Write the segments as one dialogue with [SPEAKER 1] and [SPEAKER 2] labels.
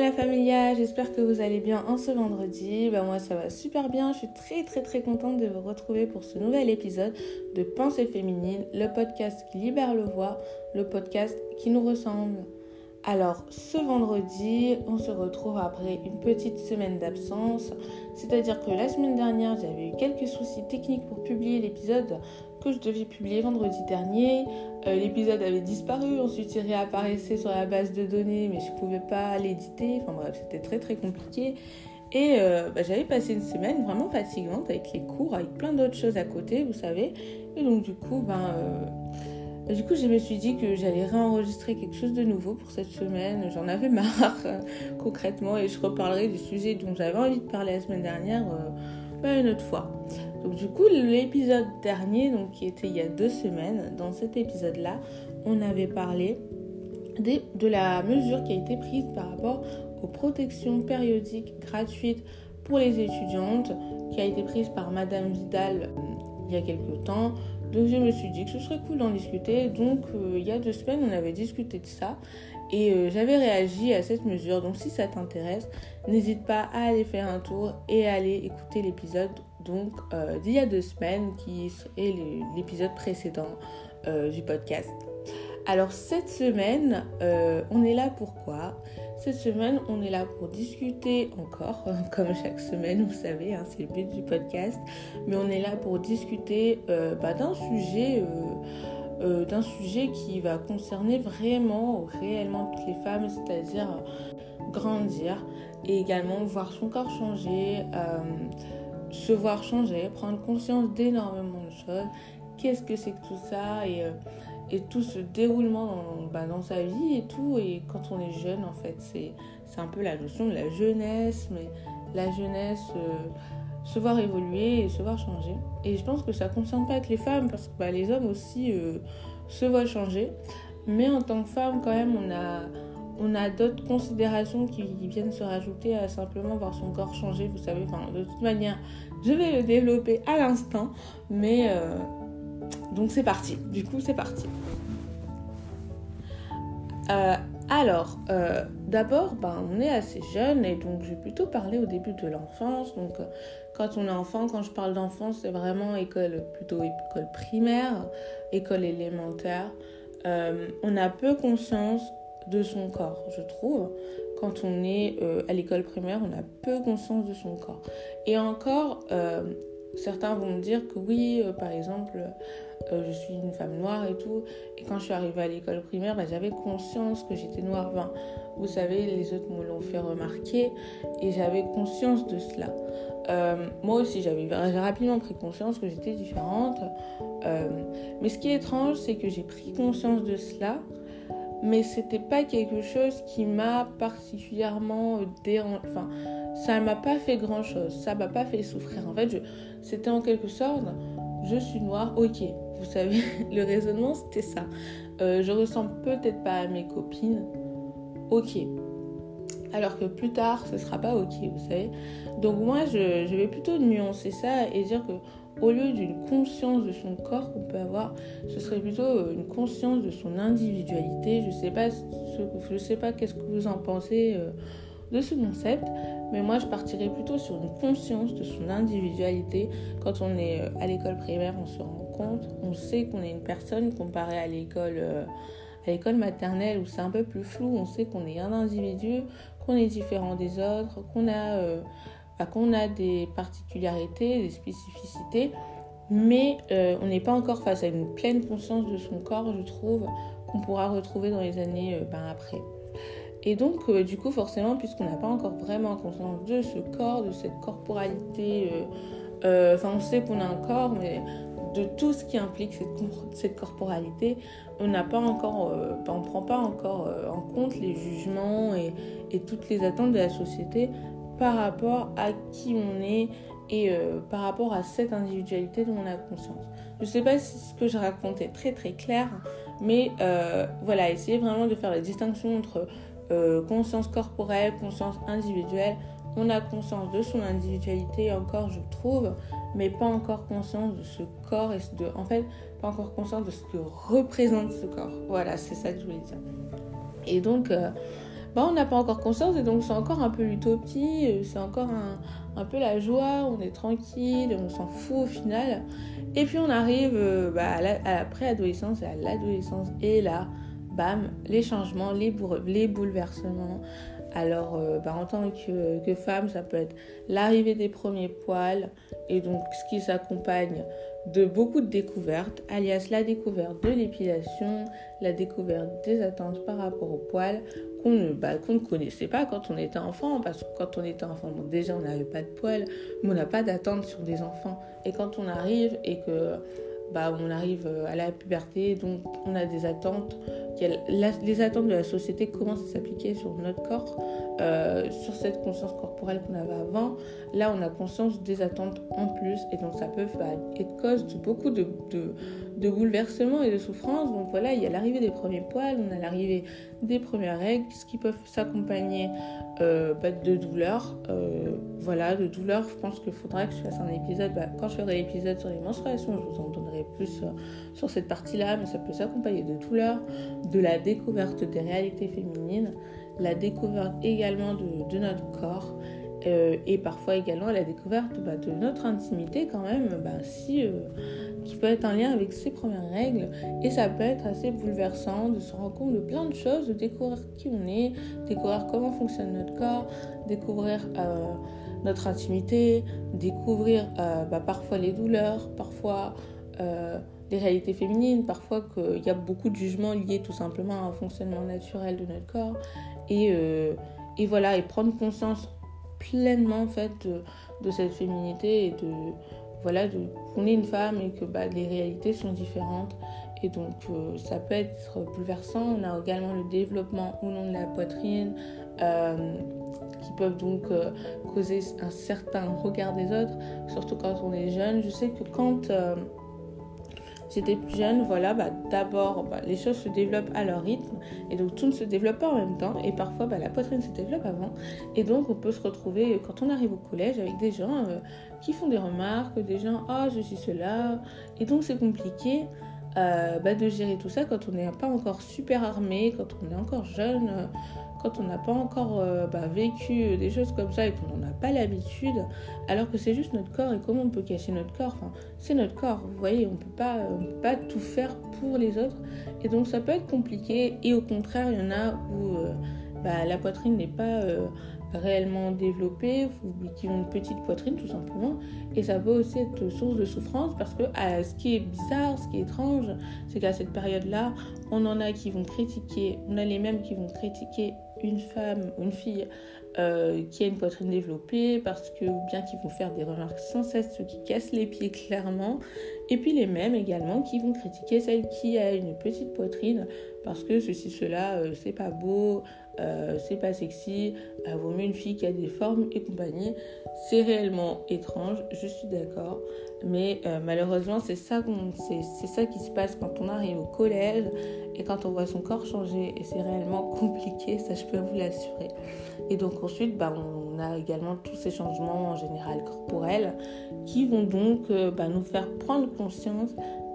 [SPEAKER 1] La familia, j'espère que vous allez bien en ce vendredi. Ben moi ça va super bien, je suis très très très contente de vous retrouver pour ce nouvel épisode de Pensée féminine, le podcast qui libère le voix, le podcast qui nous ressemble. Alors, ce vendredi, on se retrouve après une petite semaine d'absence. C'est-à-dire que la semaine dernière, j'avais eu quelques soucis techniques pour publier l'épisode que je devais publier vendredi dernier. Euh, l'épisode avait disparu, ensuite il réapparaissait sur la base de données, mais je ne pouvais pas l'éditer. Enfin bref, c'était très très compliqué. Et euh, bah, j'avais passé une semaine vraiment fatigante avec les cours, avec plein d'autres choses à côté, vous savez. Et donc du coup, ben... Euh, du coup, je me suis dit que j'allais réenregistrer quelque chose de nouveau pour cette semaine. J'en avais marre, concrètement, et je reparlerai du sujet dont j'avais envie de parler la semaine dernière euh, une autre fois. Donc, du coup, l'épisode dernier, donc, qui était il y a deux semaines, dans cet épisode-là, on avait parlé de la mesure qui a été prise par rapport aux protections périodiques gratuites pour les étudiantes, qui a été prise par Madame Vidal euh, il y a quelques temps. Donc je me suis dit que ce serait cool d'en discuter. Donc euh, il y a deux semaines, on avait discuté de ça et euh, j'avais réagi à cette mesure. Donc si ça t'intéresse, n'hésite pas à aller faire un tour et à aller écouter l'épisode donc euh, d'il y a deux semaines qui est l'épisode précédent du podcast. Alors cette semaine, on est là pourquoi cette semaine, on est là pour discuter encore, comme chaque semaine, vous savez, hein, c'est le but du podcast, mais on est là pour discuter euh, bah, d'un sujet, euh, euh, d'un sujet qui va concerner vraiment, réellement toutes les femmes, c'est-à-dire grandir et également voir son corps changer, se voir changer, prendre conscience d'énormément de choses. Qu'est-ce que c'est que tout ça et et tout ce déroulement dans, bah, dans, sa vie et tout. Et quand on est jeune, en fait, c'est un peu la notion de la jeunesse, mais la jeunesse, euh, se voir évoluer et se voir changer. Et je pense que ça ne concerne pas que les femmes, parce que bah, les hommes aussi euh, se voient changer. Mais en tant que femme, quand même, on a, on a d'autres considérations qui viennent se rajouter à simplement voir son corps changer. Vous savez, enfin, de toute manière, je vais le développer à l'instant, mais. Euh, donc c'est parti. Du coup, c'est parti. Euh, alors, euh, d'abord, ben, on est assez jeune et donc je vais plutôt parler au début de l'enfance. Donc, quand on est enfant, quand je parle d'enfance, c'est vraiment école, plutôt école primaire, école élémentaire. on a peu conscience de son corps, je trouve. Quand on est à l'école primaire, on a peu conscience de son corps. Et encore, certains vont me dire que oui, par exemple, euh, je suis une femme noire et tout. Et quand je suis arrivée à l'école primaire, bah, j'avais conscience que j'étais noire. vous savez, les autres me l'ont fait remarquer et j'avais conscience de cela. Euh, moi aussi, j'avais rapidement pris conscience que j'étais différente. Euh, mais ce qui est étrange, c'est que j'ai pris conscience de cela, mais c'était pas quelque chose qui m'a particulièrement dérangé. Enfin, ça m'a pas fait grand chose, ça m'a pas fait souffrir. En fait, c'était en quelque sorte, je suis noire, ok, vous savez, le raisonnement c'était ça. Euh, je ressemble peut-être pas à mes copines, ok. Alors que plus tard, ce sera pas ok, vous savez. Donc moi, je, vais plutôt nuancer ça et dire que au lieu d'une conscience de son corps qu'on peut avoir, ce serait plutôt euh, une conscience de son individualité. Je sais pas, je sais pas qu'est-ce que vous en pensez euh, de ce concept, mais moi je partirais plutôt sur une conscience de son individualité. Quand on est à l'école primaire, on se rend on sait qu'on est une personne comparée à l'école euh, à l'école maternelle où c'est un peu plus flou, on sait qu'on est un individu, qu'on est différent des autres, qu'on a, euh, qu'on a des particularités, des spécificités, mais euh, on n'est pas encore face à une pleine conscience de son corps, je trouve, qu'on pourra retrouver dans les années ben, après. Et donc, du coup, forcément, puisqu'on n'a pas encore vraiment conscience de ce corps, de cette corporalité, enfin, on sait qu'on a un corps, mais de tout ce qui implique cette, corporalité, on n'a pas encore, euh, on prend pas encore euh, en compte les jugements et, toutes les attentes de la société par rapport à qui on est et euh, par rapport à cette individualité dont on a conscience. Je ne sais pas si ce que je racontais est très très clair, mais voilà, essayez vraiment de faire la distinction entre conscience corporelle, conscience individuelle. On a conscience de son individualité encore, je trouve, mais pas encore conscience de ce corps et de, en fait, pas encore conscience de ce que représente ce corps. Voilà, c'est ça que je voulais dire. Et donc, euh, bah, on n'a pas encore conscience et donc c'est encore un peu l'utopie, euh, c'est encore un, peu la joie, on est tranquille, on s'en fout au final. Et puis on arrive euh, bah, à la, préadolescence et à l'adolescence et là, bam, les changements, les, les bouleversements. Alors, euh, bah, en tant que, femme, ça peut être l'arrivée des premiers poils et donc ce qui s'accompagne de beaucoup de découvertes, alias la découverte de l'épilation, la découverte des attentes par rapport aux poils qu'on ne, bah, ne connaissait pas quand on était enfant, parce que quand on était enfant, déjà on n'avait pas de poils, mais on n'a pas d'attente sur des enfants. Et quand on arrive et que bah, on arrive euh, à la puberté, donc on a des attentes. les attentes de la société commencent à s'appliquer sur notre corps, euh, sur cette conscience corporelle qu'on avait avant. Là, on a conscience des attentes en plus, et donc ça peut être cause de beaucoup de, bouleversements et de souffrances. Donc voilà, il y a l'arrivée des premiers poils, on a l'arrivée des premières règles, ce qui peuvent s'accompagner euh, bah, de douleurs. voilà, de douleurs, je pense qu'il faudra que je fasse un épisode. Bah, quand je ferai l'épisode sur les menstruations, je vous en donnerai plus euh, sur cette partie-là, mais ça peut s'accompagner de douleurs, de la découverte des réalités féminines, la découverte également de, notre corps euh, et parfois également la découverte bah, de notre intimité quand même, bah, si, euh, qui peut être en lien avec ces premières règles. Et ça peut être assez bouleversant de se rendre compte de plein de choses, de découvrir qui on est, découvrir comment fonctionne notre corps, découvrir notre intimité, découvrir bah, parfois les douleurs, parfois euh, les réalités féminines, parfois qu'il y a beaucoup de jugements liés tout simplement à un fonctionnement naturel de notre corps. Et, euh, et voilà, et prendre conscience pleinement en fait de, cette féminité et de voilà qu'on est une femme et que bah, les réalités sont différentes. Et donc euh, ça peut être bouleversant. On a également le développement ou non de la poitrine qui peuvent donc causer un certain regard des autres surtout quand on est jeune. Je sais que quand j'étais plus jeune, voilà, bah, d'abord, bah, les choses se développent à leur rythme et donc tout ne se développe pas en même temps et parfois bah, la poitrine se développe avant et donc on peut se retrouver quand on arrive au collège avec des gens euh, qui font des remarques, des gens, ah, je suis cela et donc c'est compliqué. Euh, de gérer tout ça quand on n'est pas encore super armé, quand on est encore jeune, euh, quand on n'a pas encore euh, bah, vécu des choses comme ça et qu'on n'en a pas l'habitude, alors que c'est juste notre corps et comment on peut cacher notre corps. Enfin, c'est notre corps, vous voyez, on pas, peut pas tout faire pour les autres. Et donc ça peut être compliqué. Et au contraire, il y en a où bah, la poitrine n'est pas réellement développée, qui ont une petite poitrine tout simplement. Et ça peut aussi être source de souffrance parce que ce qui est bizarre, ce qui est étrange, c'est qu'à cette période-là, on en a qui vont critiquer, on a les mêmes qui vont critiquer une femme ou une fille euh, qui a une poitrine développée parce que ou bien qui vont faire des remarques sans cesse, ceux qui cassent les pieds clairement, et puis les mêmes également qui vont critiquer celle qui a une petite poitrine parce que ceci cela euh, c'est pas beau, euh, c'est pas sexy, vaut mieux une fille qui a des formes et compagnie. C'est réellement étrange, je suis d'accord, mais malheureusement c'est ça, ça qui se passe quand on arrive au collège et quand on voit son corps changer et c'est réellement compliqué, ça je peux vous l'assurer. Et donc ensuite, bah, on a également tous ces changements en général corporels qui vont donc euh, bah, nous faire prendre conscience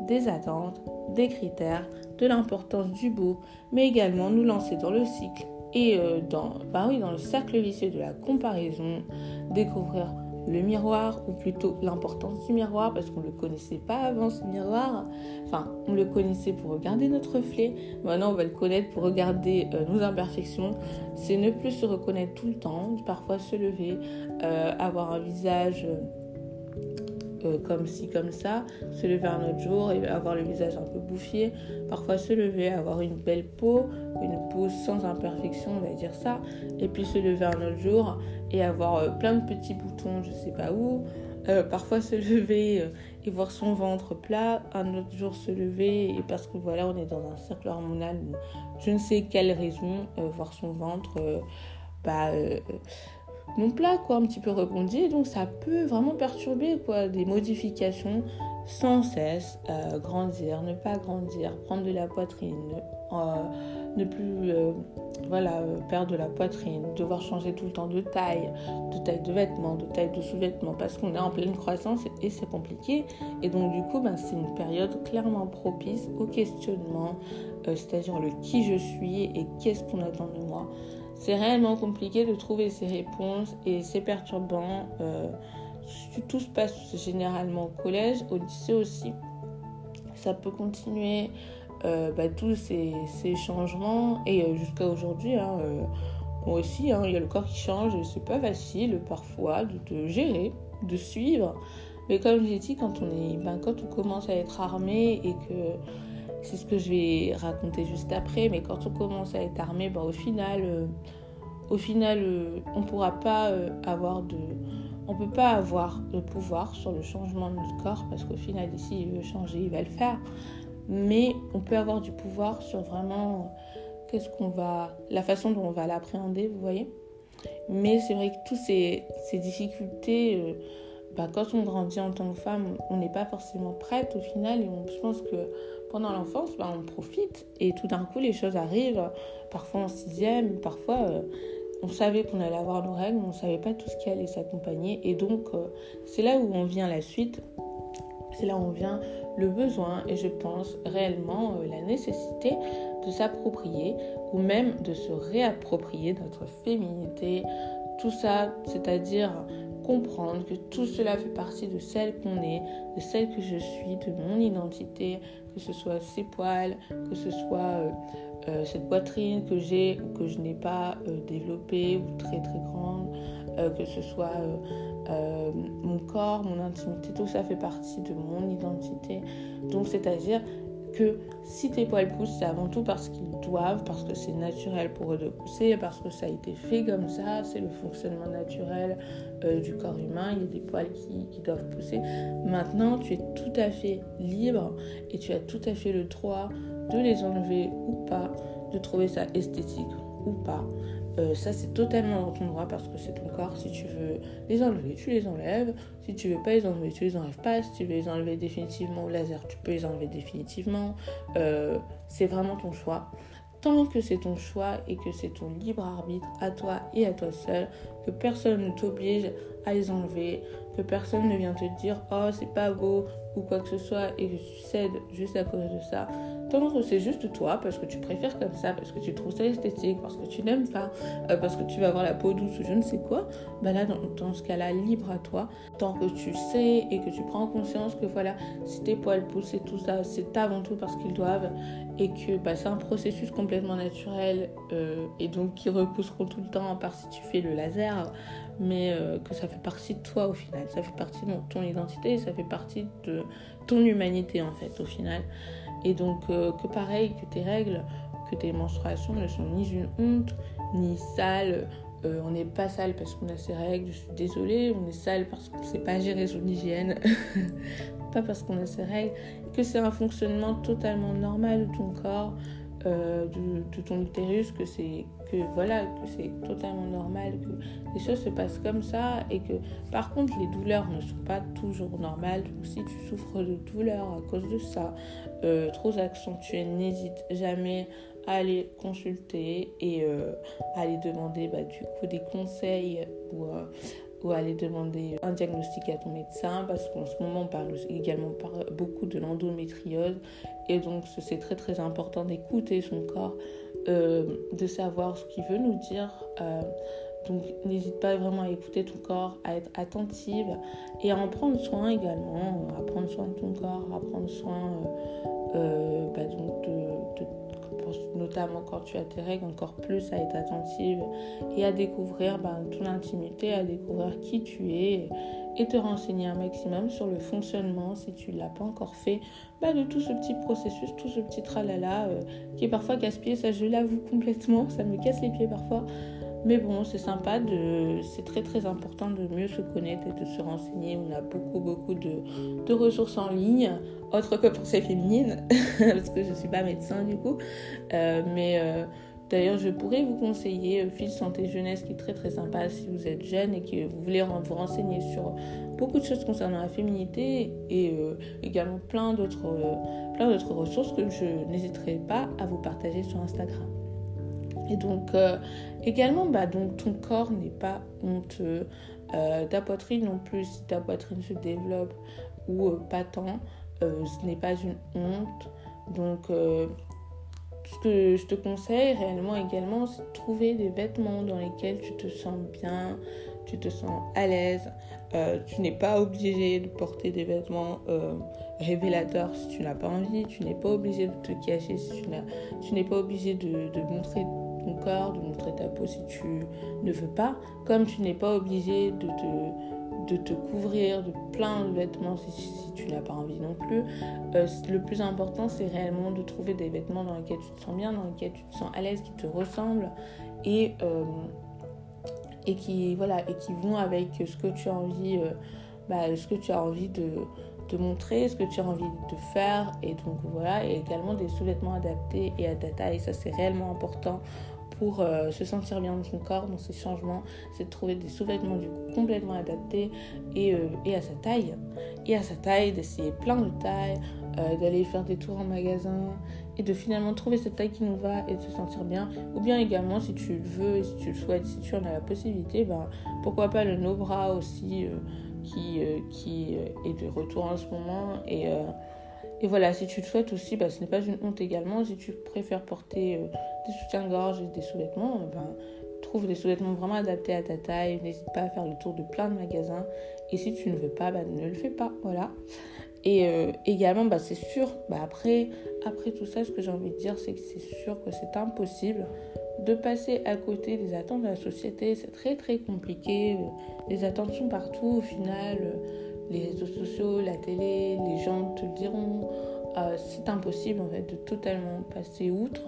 [SPEAKER 1] des attentes, des critères, de l'importance du beau, mais également nous lancer dans le cycle et euh, dans, bah oui, dans le cercle vicieux de la comparaison, découvrir le miroir, ou plutôt l'importance du miroir, parce qu'on ne le connaissait pas avant ce miroir. Enfin, on le connaissait pour regarder notre reflet. Maintenant, on va le connaître pour regarder euh, nos imperfections. C'est ne plus se reconnaître tout le temps, parfois se lever, euh, avoir un visage comme ci, comme ça, se lever un autre jour et avoir le visage un peu bouffier, parfois se lever, avoir une belle peau, une peau sans imperfection, on va dire ça, et puis se lever un autre jour et avoir euh, plein de petits boutons, je sais pas où, euh, parfois se lever et voir son ventre plat, un autre jour se lever et parce que voilà, on est dans un cercle hormonal, je ne sais quelle raison, voir son ventre, bah non plat, quoi, un petit peu rebondi. Donc ça peut vraiment perturber quoi, des modifications sans cesse, euh, grandir, ne pas grandir, prendre de la poitrine, euh, ne plus euh, voilà, perdre de la poitrine, devoir changer tout le temps de taille, de taille de vêtements, de taille de sous-vêtements, parce qu'on est en pleine croissance et c'est compliqué. Et donc du coup, ben, c'est une période clairement propice au questionnement, c'est-à-dire le qui je suis et qu'est-ce qu'on attend de moi c'est réellement compliqué de trouver ces réponses et c'est perturbant. tout se passe généralement au collège, au lycée aussi. Ça peut continuer bah, tous ces, changements et jusqu'à aujourd'hui. Hein, moi aussi, hein, il y a le corps qui change et c'est pas facile parfois de gérer, de suivre. Mais comme j'ai dit, quand on, est, ben, quand on commence à être armé et que c'est ce que je vais raconter juste après, mais quand on commence à être armé, ben, au final, euh, au final euh, on pourra pas euh, avoir de. On peut pas avoir de pouvoir sur le changement de notre corps parce qu'au final, ici, il veut changer, il va le faire. Mais on peut avoir du pouvoir sur vraiment qu'est-ce qu'on va, la façon dont on va l'appréhender, vous voyez. Mais c'est vrai que toutes ces, difficultés, euh, bah, quand on grandit en tant que femme, on n'est pas forcément prête au final. Et je pense que pendant l'enfance, bah, on profite et tout d'un coup, les choses arrivent. Parfois en sixième, parfois euh, on savait qu'on allait avoir nos règles, mais on ne savait pas tout ce qui allait s'accompagner. Et donc, euh, c'est là où on vient la suite. C'est là où on vient le besoin et je pense réellement la nécessité de s'approprier ou même de se réapproprier notre féminité. Tout ça, c'est-à-dire comprendre que tout cela fait partie de celle qu'on est, de celle que je suis, de mon identité, que ce soit ces poils, que ce soit euh, euh, cette poitrine que j'ai ou que je n'ai pas euh, développée ou très très grande, que ce soit mon corps, mon intimité, tout ça fait partie de mon identité. Donc c'est-à-dire que si tes poils poussent, c'est avant tout parce qu'ils doivent, parce que c'est naturel pour eux de pousser, parce que ça a été fait comme ça, c'est le fonctionnement naturel euh, du corps humain, il y a des poils qui, qui, doivent pousser. Maintenant, tu es tout à fait libre et tu as tout à fait le droit de les enlever ou pas, de trouver ça esthétique ou pas. Euh, ça, c'est totalement dans ton droit parce que c'est ton corps. Si tu veux les enlever, tu les enlèves. Si tu veux pas les enlever, tu les enlèves pas. Si tu veux les enlever définitivement au laser, tu peux les enlever définitivement. Euh, c'est vraiment ton choix. Tant que c'est ton choix et que c'est ton libre arbitre à toi et à toi seul, que personne ne t'oblige à les enlever, que personne ne vient te dire oh c'est pas beau ou quoi que ce soit et que tu cèdes juste à cause de ça. Tant que c'est juste toi parce que tu préfères comme ça, parce que tu trouves ça esthétique, parce que tu n'aimes pas, euh, parce que tu vas avoir la peau douce ou je ne sais quoi, bah là dans, ce cas-là, libre à toi. Tant que tu sais et que tu prends conscience que voilà, si tes poils poussent et tout ça, c'est avant tout parce qu'ils doivent et que bah, c'est un processus complètement naturel euh, et donc qui repousseront tout le temps à part si tu fais le laser mais euh, que ça fait partie de toi au final, ça fait partie de ton identité, ça fait partie de ton humanité en fait au final. Et donc euh, que pareil, que tes règles, que tes menstruations ne sont ni une honte, ni sales. Euh, on n'est pas sale parce qu'on a ses règles, je suis désolée, on est sale parce qu'on ne sait pas gérer son hygiène, pas parce qu'on a ses règles, que c'est un fonctionnement totalement normal de ton corps, de, ton utérus, que c'est que voilà, que c'est totalement normal, que les choses se passent comme ça et que par contre les douleurs ne sont pas toujours normales. Donc si tu souffres de douleurs à cause de ça, euh, trop accentuées, n'hésite jamais à aller consulter et euh, à aller demander bah, du coup des conseils ou, euh, ou aller demander un diagnostic à ton médecin parce qu'en ce moment on parle également beaucoup de l'endométriose et donc c'est très très important d'écouter son corps euh, de savoir ce qu'il veut nous dire. Euh, donc n'hésite pas vraiment à écouter ton corps, à être attentive et à en prendre soin également, à prendre soin de ton corps, à prendre soin euh, bah, donc de, notamment quand tu as tes règles, encore plus à être attentive et à découvrir bah, ton intimité, à découvrir qui tu es et te renseigner un maximum sur le fonctionnement, si tu ne l'as pas encore fait, bah, de tout ce petit processus, tout ce petit tralala euh, qui est parfois casse-pied, ça je l'avoue complètement, ça me casse les pieds parfois. Mais bon, c'est sympa, de, c'est très très important de mieux se connaître et de se renseigner. On a beaucoup beaucoup de, ressources en ligne, autres que pour ces féminines, parce que je ne suis pas médecin du coup. Euh, mais euh, D'ailleurs, je pourrais vous conseiller euh, Fil Santé Jeunesse qui est très très sympa si vous êtes jeune et que vous voulez vous renseigner sur beaucoup de choses concernant la féminité et également plein d'autres plein d'autres ressources que je n'hésiterai pas à vous partager sur Instagram. Et donc également, bah, donc, ton corps n'est pas honteux, ta poitrine non plus, si ta poitrine se développe ou pas tant, ce n'est pas une honte. Donc ce que je te conseille réellement également, c'est de trouver des vêtements dans lesquels tu te sens bien, tu te sens à l'aise. Euh, tu n'es pas obligé de porter des vêtements euh, révélateurs si tu n'as pas envie. Tu n'es pas obligé de te cacher si tu n'es pas obligé de, montrer corps, de montrer ta peau si tu ne veux pas. Comme tu n'es pas obligé de te, de te couvrir de plein de vêtements si, tu n'as pas envie non plus. Euh, le plus important, c'est réellement de trouver des vêtements dans lesquels tu te sens bien, dans lesquels tu te sens à l'aise, qui te ressemblent. Et et qui, voilà, et qui vont avec ce que tu as envie, euh, bah, ce que tu as envie de, de, montrer, ce que tu as envie de faire. Et donc voilà, et également des sous-vêtements adaptés et à ta taille. Ça, c'est réellement important pour euh, se sentir bien dans son corps, dans ses changements, c'est de trouver des sous-vêtements du coup complètement adaptés et, euh, à sa taille. Et à sa taille, d'essayer plein de tailles, d'aller faire des tours en magasin et de finalement trouver cette taille qui nous va et de se sentir bien. Ou bien également, si tu le veux si tu le souhaites, si tu en as la possibilité, ben, pourquoi pas le no bras aussi euh, qui, euh, qui euh, est de retour en ce moment. Et, et voilà, si tu le souhaites aussi, ben, ce n'est pas une honte également. Si tu préfères porter des soutiens-gorge et des sous-vêtements, ben, trouve des sous-vêtements vraiment adaptés à ta taille. N'hésite pas à faire le tour de plein de magasins. Et si tu ne veux pas, ben, ne le fais pas. Voilà. Et euh, également, bah, c'est sûr, bah, après, après tout ça, ce que j'ai envie de dire, c'est que c'est sûr que c'est impossible de passer à côté des attentes de la société. C'est très très compliqué. Les attentes sont partout au final. Les réseaux sociaux, la télé, les gens te le diront. Euh, c'est impossible en fait de totalement passer outre.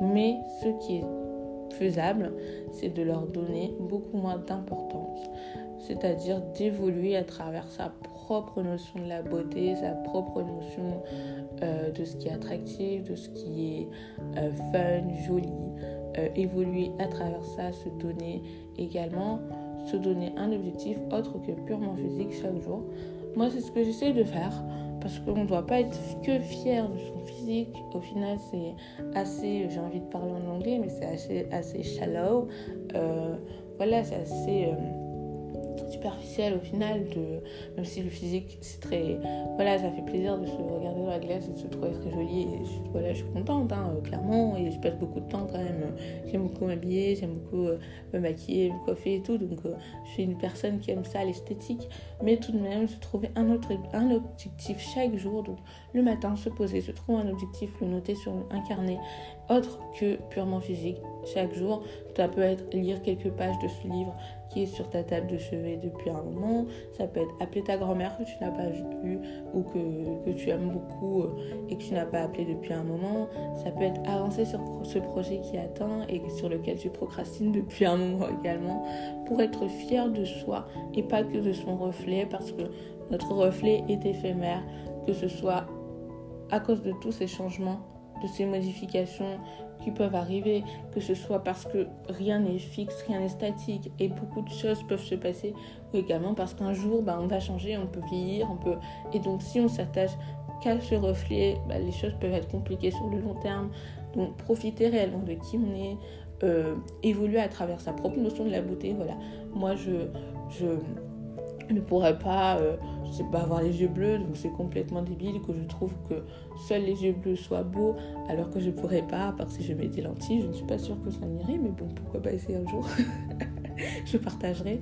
[SPEAKER 1] Mais ce qui est faisable, c'est de leur donner beaucoup moins d'importance. C'est-à-dire d'évoluer à travers sa propre notion de la beauté, sa propre notion euh, de ce qui est attractif, de ce qui est euh, fun, joli, évoluer à travers ça, se donner également, se donner un objectif autre que purement physique chaque jour. Moi, c'est ce que j'essaie de faire parce qu'on ne doit pas être que fier de son physique. Au final, c'est assez, j'ai envie de parler en anglais, mais c'est assez, assez shallow. voilà, c'est assez superficielle au final, de, même si le physique c'est très. Voilà, ça fait plaisir de se regarder dans la glace et de se trouver très jolie. Et voilà, je suis contente, hein, euh, clairement, et je passe beaucoup de temps quand même. J'aime beaucoup m'habiller, j'aime beaucoup euh, me maquiller, me coiffer et tout, donc euh, je suis une personne qui aime ça, l'esthétique, mais tout de même se trouver un, autre, un objectif chaque jour, donc le matin se poser, se trouver un objectif, le noter sur un carnet, autre que purement physique chaque jour. Ça peut être lire quelques pages de ce livre qui est sur ta table de chevet depuis un moment. Ça peut être appeler ta grand-mère que tu n'as pas vue ou que, que, tu aimes beaucoup euh, et que tu n'as pas appelé depuis un moment. Ça peut être avancer sur ce projet qui attend et sur lequel tu procrastines depuis un moment également pour être fier de soi et pas que de son reflet parce que notre reflet est éphémère, que ce soit à cause de tous ces changements de ces modifications qui peuvent arriver, que ce soit parce que rien n'est fixe, rien n'est statique et beaucoup de choses peuvent se passer, ou également parce qu'un jour bah, on va changer, on peut vieillir, on peut... Et donc si on s'attache qu'à ce reflet, bah, les choses peuvent être compliquées sur le long terme. Donc profiter réellement de qui on est, euh, évoluer à travers sa propre notion de la beauté. Voilà, moi je, je ne pourrais pas, euh, pas, avoir les yeux bleus, donc c'est complètement débile que je trouve que seuls les yeux bleus soient beaux, alors que je pourrais pas, à part si je mets des lentilles, je ne suis pas sûre que ça m'irait, mais bon, pourquoi pas essayer un jour? Je partagerai,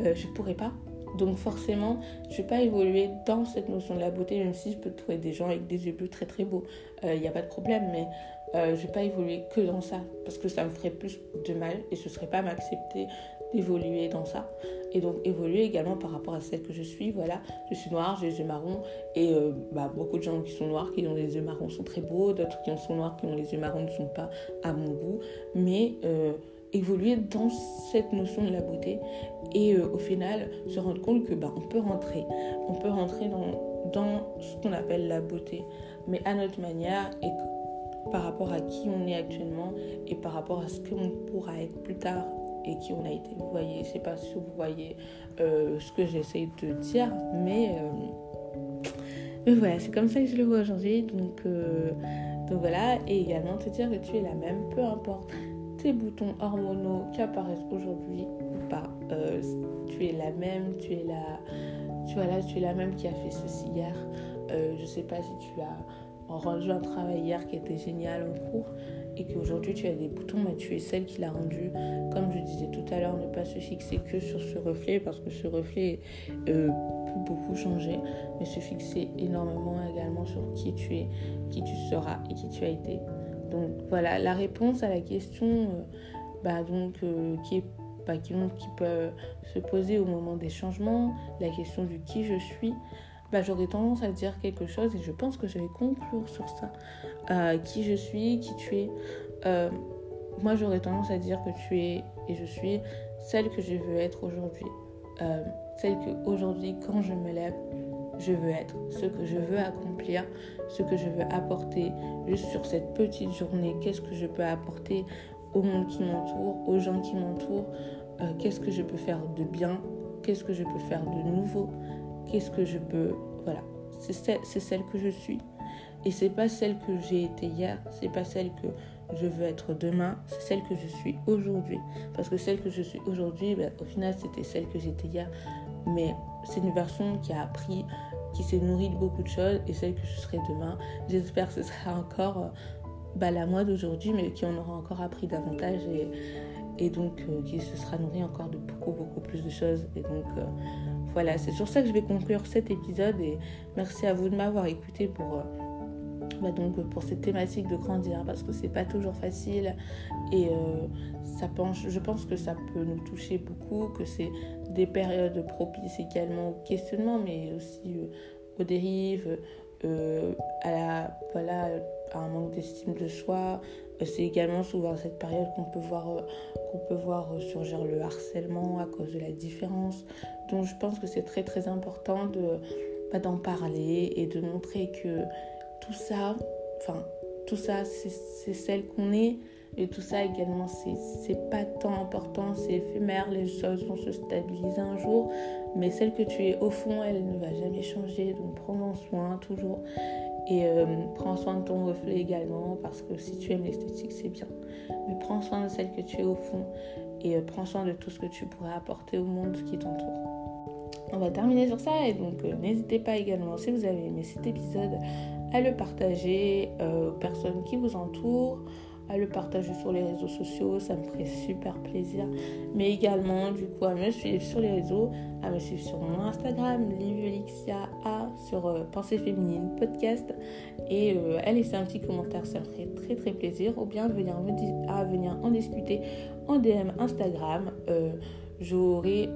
[SPEAKER 1] euh, je pourrais pas. Donc forcément, je vais pas évoluer dans cette notion de la beauté, même si je peux trouver des gens avec des yeux bleus très très beaux, il euh, n'y a pas de problème, mais euh, je vais pas évoluer que dans ça, parce que ça me ferait plus de mal et ce serait pas m'accepter d'évoluer dans ça. Et donc évoluer également par rapport à celle que je suis. Voilà, je suis noire, j'ai les yeux marrons. Et euh, bah, beaucoup de gens qui sont noirs, qui ont les yeux marrons sont très beaux. D'autres qui sont noirs, qui ont les yeux marrons ne sont pas à mon goût. Mais euh, évoluer dans cette notion de la beauté. Et euh, au final, se rendre compte que bah, on peut rentrer. On peut rentrer dans, dans ce qu'on appelle la beauté. Mais à notre manière et par rapport à qui on est actuellement et par rapport à ce qu'on pourra être plus tard et qui on a été. Vous voyez, je sais pas si vous voyez euh, ce que j'essaie de dire, mais, euh, mais voilà, c'est comme ça que je le vois aujourd'hui. Donc, euh, donc voilà, et également te dire que tu es la même, peu importe tes boutons hormonaux qui apparaissent aujourd'hui ou pas, tu es la même, tu es la, tu, vois, là, tu es la même qui a fait ceci hier. je sais pas si tu as rendu un travail hier qui était génial en cours et qu'aujourd'hui tu as des boutons, mais tu es celle qui l'a rendu. Comme je disais tout à l'heure, ne pas se fixer que sur ce reflet parce que ce reflet euh, peut beaucoup changer, mais se fixer énormément également sur qui tu es, qui tu seras et qui tu as été. Donc voilà, la réponse à la question euh, bah, donc, euh, qui, est, bah, qui, qui peut se poser au moment des changements, la question du qui je suis. Bah, j'aurais tendance à dire quelque chose et je pense que je vais conclure sur ça. Euh, qui je suis, qui tu es. Euh, moi, j'aurais tendance à dire que tu es et je suis celle que je veux être aujourd'hui. Euh, celle que aujourd'hui, quand je me lève, je veux être, ce que je veux accomplir, ce que je veux apporter juste sur cette petite journée. Qu'est-ce que je peux apporter au monde qui m'entoure, aux gens qui m'entourent? Qu'est-ce que je peux faire de bien? Qu'est-ce que je peux faire de nouveau? Qu'est-ce que je peux. Voilà, c'est celle, que je suis. Et c'est pas celle que j'ai été hier, c'est pas celle que je veux être demain, c'est celle que je suis aujourd'hui. Parce que celle que je suis aujourd'hui, ben, au final, c'était celle que j'étais hier. Mais c'est une version qui a appris, qui s'est nourrie de beaucoup de choses, et celle que je serai demain, j'espère que ce sera encore bah, la moi d'aujourd'hui, mais qui en aura encore appris davantage et, et donc euh, qui se sera nourrie encore de beaucoup, beaucoup plus de choses. Et donc, euh, voilà, c'est sur ça que je vais conclure cet épisode et merci à vous de m'avoir écouté pour, euh, bah donc, pour cette thématique de grandir parce que c'est pas toujours facile et euh, ça penche, je pense que ça peut nous toucher beaucoup, que c'est des périodes propices également au questionnement mais aussi euh, aux dérives, à, la, voilà, un manque d'estime de soi, c'est également souvent cette période qu'on peut voir, euh, qu'on peut voir surgir le harcèlement à cause de la différence. Donc je pense que c'est très très important de bah, d'en parler et de montrer que tout ça, enfin tout ça c'est celle qu'on est. Et tout ça également c'est pas tant important, c'est éphémère, les choses vont se stabiliser un jour, mais celle que tu es au fond elle ne va jamais changer, donc prends-en soin toujours et euh, prends soin de ton reflet également, parce que si tu aimes l'esthétique, c'est bien. Mais prends soin de celle que tu es au fond et euh, prends soin de tout ce que tu pourrais apporter au monde qui t'entoure. On va terminer sur ça et donc euh, n'hésitez pas également, si vous avez aimé cet épisode, à le partager aux personnes qui vous entourent à le partager sur les réseaux sociaux, ça me ferait super plaisir. Mais également, du coup, à me suivre sur les réseaux, à me suivre sur mon Instagram, Liviolixia A, sur euh, Pensée Féminine Podcast, et euh, à laisser un petit commentaire, ça me ferait très très plaisir. Ou bien à venir en discuter en DM Instagram. Euh, J'aurai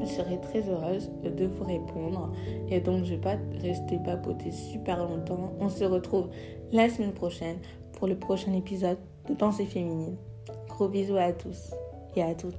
[SPEAKER 1] je serai très heureuse de vous répondre. Et donc, je vais pas rester papoter super longtemps. On se retrouve la semaine prochaine pour le prochain épisode de Pensée féminine. Gros bisous à tous et à toutes.